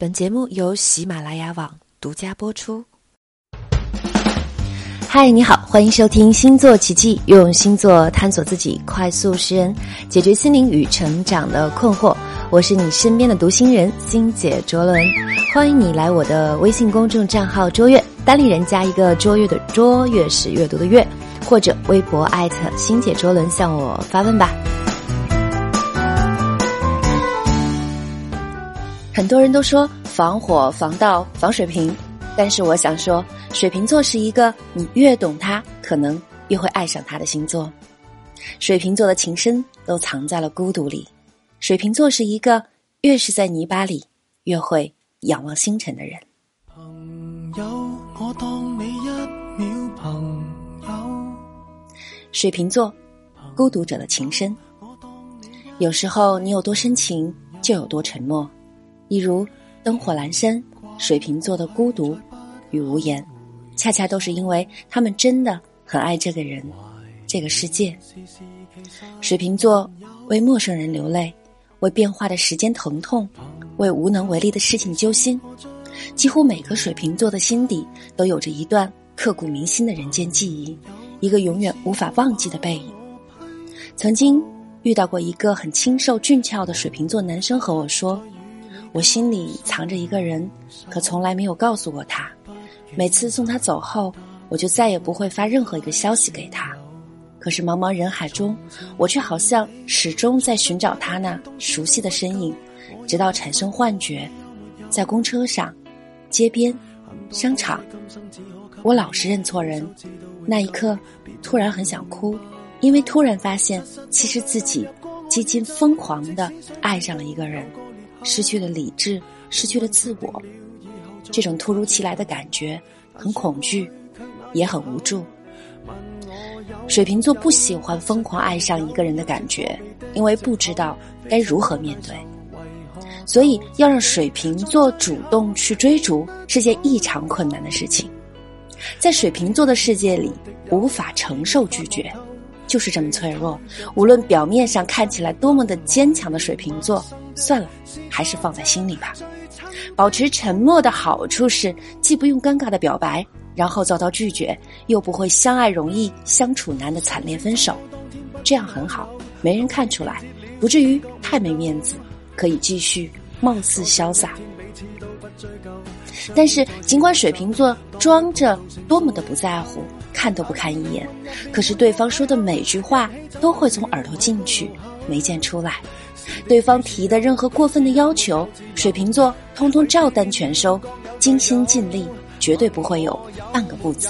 本节目由喜马拉雅网独家播出。嗨，你好，欢迎收听《星座奇迹》，用星座探索自己，快速识人，解决心灵与成长的困惑。我是你身边的读心人星姐卓伦，欢迎你来我的微信公众账号“卓越”，单立人加一个“卓越”的“卓越”是阅读的“阅”，或者微博艾特星姐卓伦向我发问吧。很多人都说防火、防盗、防水瓶，但是我想说，水瓶座是一个你越懂他，可能越会爱上他的星座。水瓶座的情深都藏在了孤独里。水瓶座是一个越是在泥巴里，越会仰望星辰的人。朋友，我当你一秒朋友。水瓶座，孤独者的情深。有时候你有多深情，就有多沉默。一如灯火阑珊，水瓶座的孤独与无言，恰恰都是因为他们真的很爱这个人，这个世界。水瓶座为陌生人流泪，为变化的时间疼痛，为无能为力的事情揪心。几乎每个水瓶座的心底都有着一段刻骨铭心的人间记忆，一个永远无法忘记的背影。曾经遇到过一个很清瘦俊俏的水瓶座男生和我说。我心里藏着一个人，可从来没有告诉过他。每次送他走后，我就再也不会发任何一个消息给他。可是茫茫人海中，我却好像始终在寻找他那熟悉的身影，直到产生幻觉。在公车上、街边、商场，我老是认错人。那一刻，突然很想哭，因为突然发现，其实自己几近疯狂的爱上了一个人。失去了理智，失去了自我，这种突如其来的感觉很恐惧，也很无助。水瓶座不喜欢疯狂爱上一个人的感觉，因为不知道该如何面对，所以要让水瓶座主动去追逐是件异常困难的事情。在水瓶座的世界里，无法承受拒绝。就是这么脆弱，无论表面上看起来多么的坚强的水瓶座，算了，还是放在心里吧。保持沉默的好处是，既不用尴尬的表白，然后遭到拒绝，又不会相爱容易相处难的惨烈分手，这样很好，没人看出来，不至于太没面子，可以继续貌似潇洒。但是，尽管水瓶座装着多么的不在乎。看都不看一眼，可是对方说的每句话都会从耳朵进去，没见出来。对方提的任何过分的要求，水瓶座通通照单全收，尽心尽力，绝对不会有半个不字。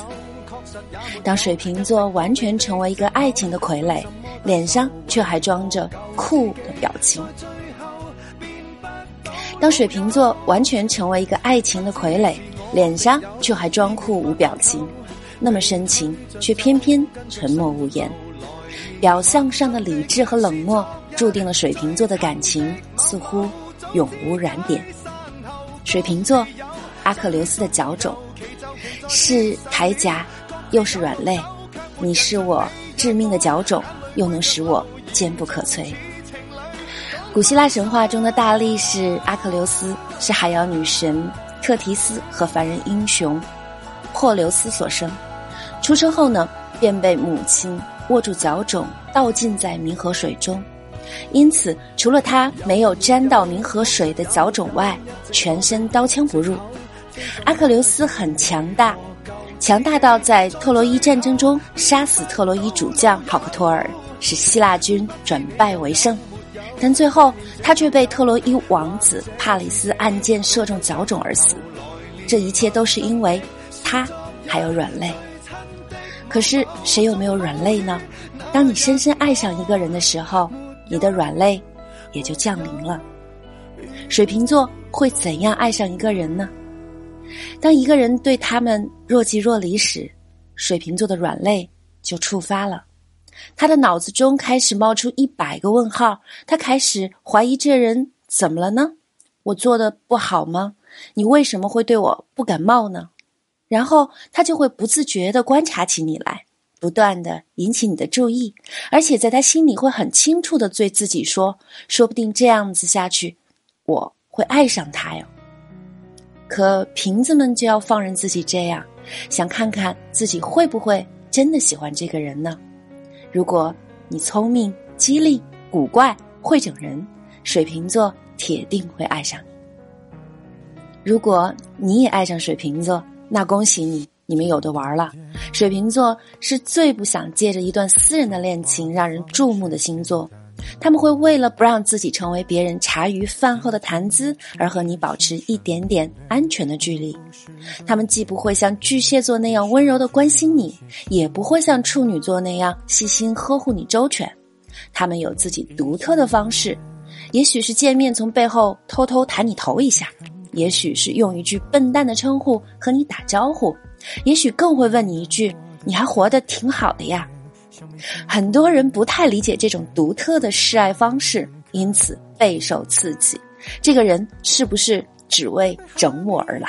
当水瓶座完全成为一个爱情的傀儡，脸上却还装着酷的表情。当水瓶座完全成为一个爱情的傀儡，脸上却还装酷无表情。那么深情，却偏偏沉默无言。表象上的理智和冷漠，注定了水瓶座的感情似乎永无燃点。水瓶座，阿克琉斯的脚种，是铠甲，又是软肋。你是我致命的脚种，又能使我坚不可摧。古希腊神话中的大力士阿克琉斯，是海洋女神特提斯和凡人英雄珀琉斯所生。出生后呢，便被母亲握住脚踵，倒浸在冥河水中，因此除了他没有沾到冥河水的脚踵外，全身刀枪不入。阿克琉斯很强大，强大到在特洛伊战争中杀死特洛伊主将好克托尔，使希腊军转败为胜。但最后他却被特洛伊王子帕里斯暗箭射中脚踵而死。这一切都是因为他还有软肋。可是谁又没有软肋呢？当你深深爱上一个人的时候，你的软肋也就降临了。水瓶座会怎样爱上一个人呢？当一个人对他们若即若离时，水瓶座的软肋就触发了，他的脑子中开始冒出一百个问号，他开始怀疑这人怎么了呢？我做的不好吗？你为什么会对我不感冒呢？然后他就会不自觉地观察起你来，不断地引起你的注意，而且在他心里会很清楚地对自己说：“说不定这样子下去，我会爱上他哟。”可瓶子们就要放任自己这样，想看看自己会不会真的喜欢这个人呢？如果你聪明、机灵、古怪、会整人，水瓶座铁定会爱上你。如果你也爱上水瓶座，那恭喜你，你们有的玩了。水瓶座是最不想借着一段私人的恋情让人注目的星座。他们会为了不让自己成为别人茶余饭后的谈资，而和你保持一点点安全的距离。他们既不会像巨蟹座那样温柔的关心你，也不会像处女座那样细心呵护你周全。他们有自己独特的方式，也许是见面从背后偷偷弹你头一下，也许是用一句笨蛋的称呼和你打招呼，也许更会问你一句：“你还活得挺好的呀。”很多人不太理解这种独特的示爱方式，因此备受刺激。这个人是不是只为整我而来？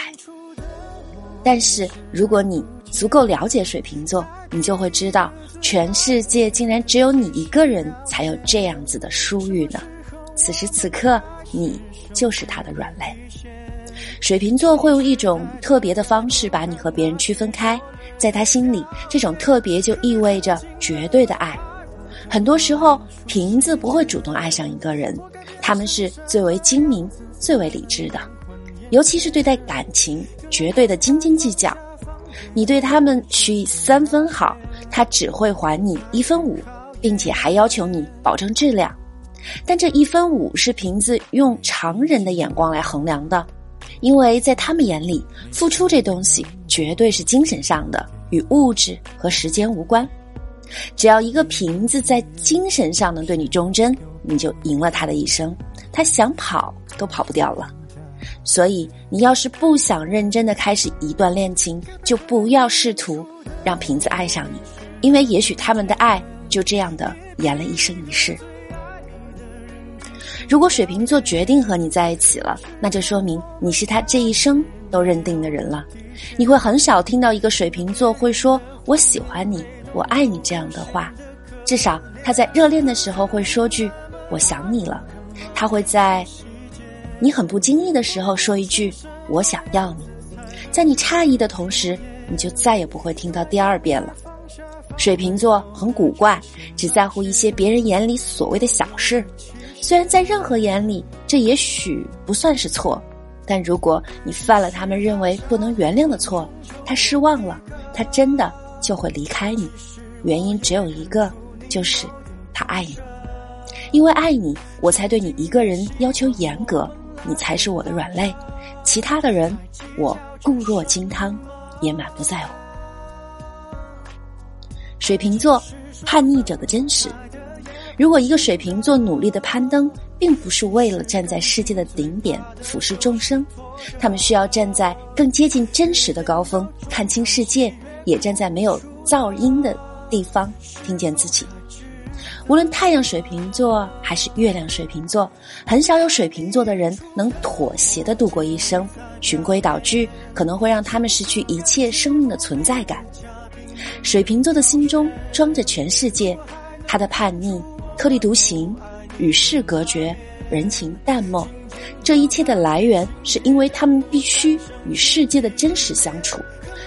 但是如果你足够了解水瓶座，你就会知道，全世界竟然只有你一个人才有这样子的殊遇呢。此时此刻，你就是他的软肋。水瓶座会用一种特别的方式把你和别人区分开。在他心里，这种特别就意味着绝对的爱。很多时候，瓶子不会主动爱上一个人，他们是最为精明、最为理智的，尤其是对待感情，绝对的斤斤计较。你对他们许以三分好，他只会还你一分五，并且还要求你保证质量。但这一分五是瓶子用常人的眼光来衡量的。因为在他们眼里，付出这东西绝对是精神上的，与物质和时间无关。只要一个瓶子在精神上能对你忠贞，你就赢了他的一生，他想跑都跑不掉了。所以，你要是不想认真的开始一段恋情，就不要试图让瓶子爱上你，因为也许他们的爱就这样的延了一生一世。如果水瓶座决定和你在一起了，那就说明你是他这一生都认定的人了。你会很少听到一个水瓶座会说“我喜欢你，我爱你”这样的话，至少他在热恋的时候会说句“我想你了”。他会在你很不经意的时候说一句“我想要你”。在你诧异的同时，你就再也不会听到第二遍了。水瓶座很古怪，只在乎一些别人眼里所谓的小事。虽然在任何眼里，这也许不算是错，但如果你犯了他们认为不能原谅的错，他失望了，他真的就会离开你。原因只有一个，就是他爱你。因为爱你，我才对你一个人要求严格，你才是我的软肋，其他的人我固若金汤，也满不在乎。水瓶座，叛逆者的真实。如果一个水瓶座努力的攀登，并不是为了站在世界的顶点俯视众生，他们需要站在更接近真实的高峰，看清世界，也站在没有噪音的地方，听见自己。无论太阳水瓶座还是月亮水瓶座，很少有水瓶座的人能妥协的度过一生。循规蹈矩可能会让他们失去一切生命的存在感。水瓶座的心中装着全世界，他的叛逆。特立独行，与世隔绝，人情淡漠，这一切的来源是因为他们必须与世界的真实相处。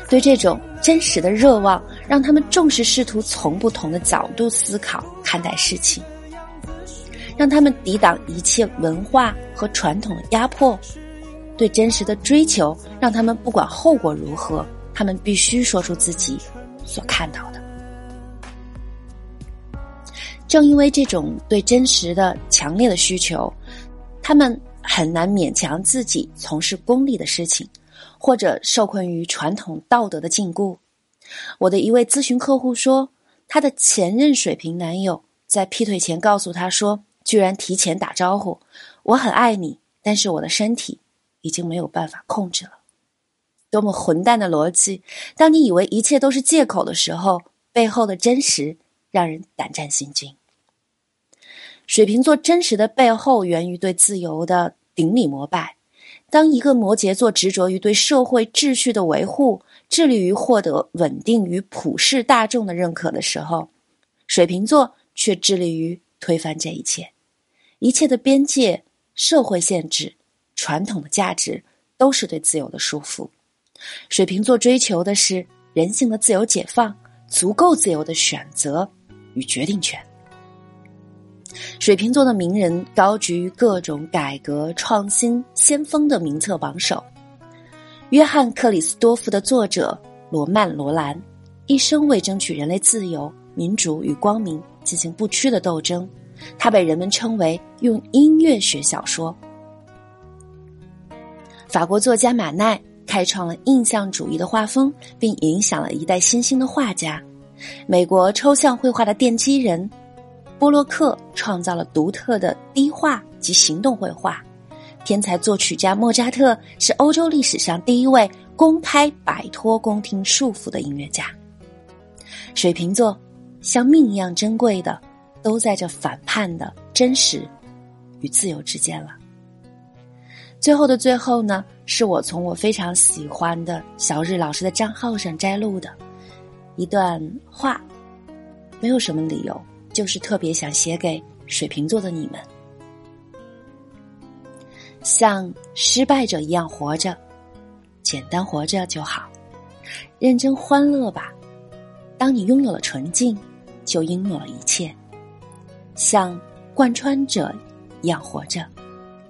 对这种真实的热望，让他们重视试图从不同的角度思考看待事情，让他们抵挡一切文化和传统的压迫。对真实的追求，让他们不管后果如何，他们必须说出自己所看到的。正因为这种对真实的强烈的需求，他们很难勉强自己从事功利的事情，或者受困于传统道德的禁锢。我的一位咨询客户说，他的前任水瓶男友在劈腿前告诉他说，居然提前打招呼：“我很爱你，但是我的身体已经没有办法控制了。”多么混蛋的逻辑！当你以为一切都是借口的时候，背后的真实让人胆战心惊。水瓶座真实的背后源于对自由的顶礼膜拜。当一个摩羯座执着于对社会秩序的维护，致力于获得稳定与普世大众的认可的时候，水瓶座却致力于推翻这一切。一切的边界、社会限制、传统的价值都是对自由的束缚。水瓶座追求的是人性的自由解放，足够自由的选择与决定权。水瓶座的名人高居各种改革创新先锋的名册榜首。约翰·克里斯多夫的作者罗曼·罗兰，一生为争取人类自由、民主与光明进行不屈的斗争。他被人们称为用音乐学小说。法国作家马奈开创了印象主义的画风，并影响了一代新兴的画家。美国抽象绘画的奠基人。波洛克创造了独特的低画及行动绘画，天才作曲家莫扎特是欧洲历史上第一位公开摆脱宫廷束缚的音乐家。水瓶座像命一样珍贵的，都在这反叛的真实与自由之间了。最后的最后呢，是我从我非常喜欢的小日老师的账号上摘录的一段话，没有什么理由。就是特别想写给水瓶座的你们，像失败者一样活着，简单活着就好，认真欢乐吧。当你拥有了纯净，就拥有了一切。像贯穿者一样活着，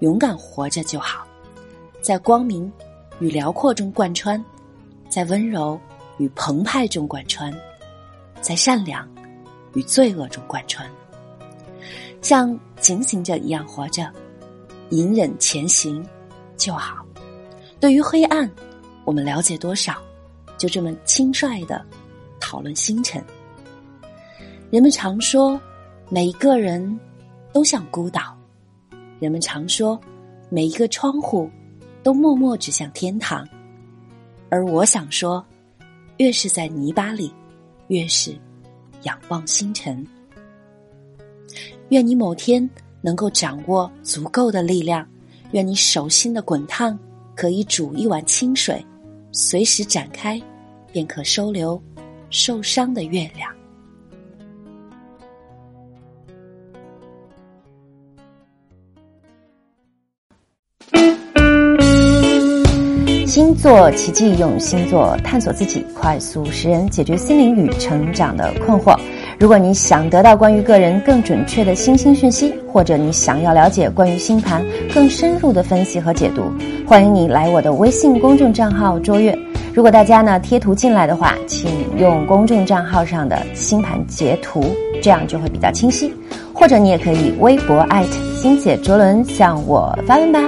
勇敢活着就好，在光明与辽阔中贯穿，在温柔与澎湃中贯穿，在善良。与罪恶中贯穿，像警醒者一样活着，隐忍前行就好。对于黑暗，我们了解多少？就这么轻率的讨论星辰。人们常说，每一个人都像孤岛；人们常说，每一个窗户都默默指向天堂。而我想说，越是在泥巴里，越是。仰望星辰，愿你某天能够掌握足够的力量，愿你手心的滚烫可以煮一碗清水，随时展开，便可收留受伤的月亮。星座奇迹，用星座探索自己，快速识人解决心灵与成长的困惑。如果你想得到关于个人更准确的星星讯息，或者你想要了解关于星盘更深入的分析和解读，欢迎你来我的微信公众账号卓越。如果大家呢贴图进来的话，请用公众账号上的星盘截图，这样就会比较清晰。或者你也可以微博艾特星姐卓伦向我发问吧。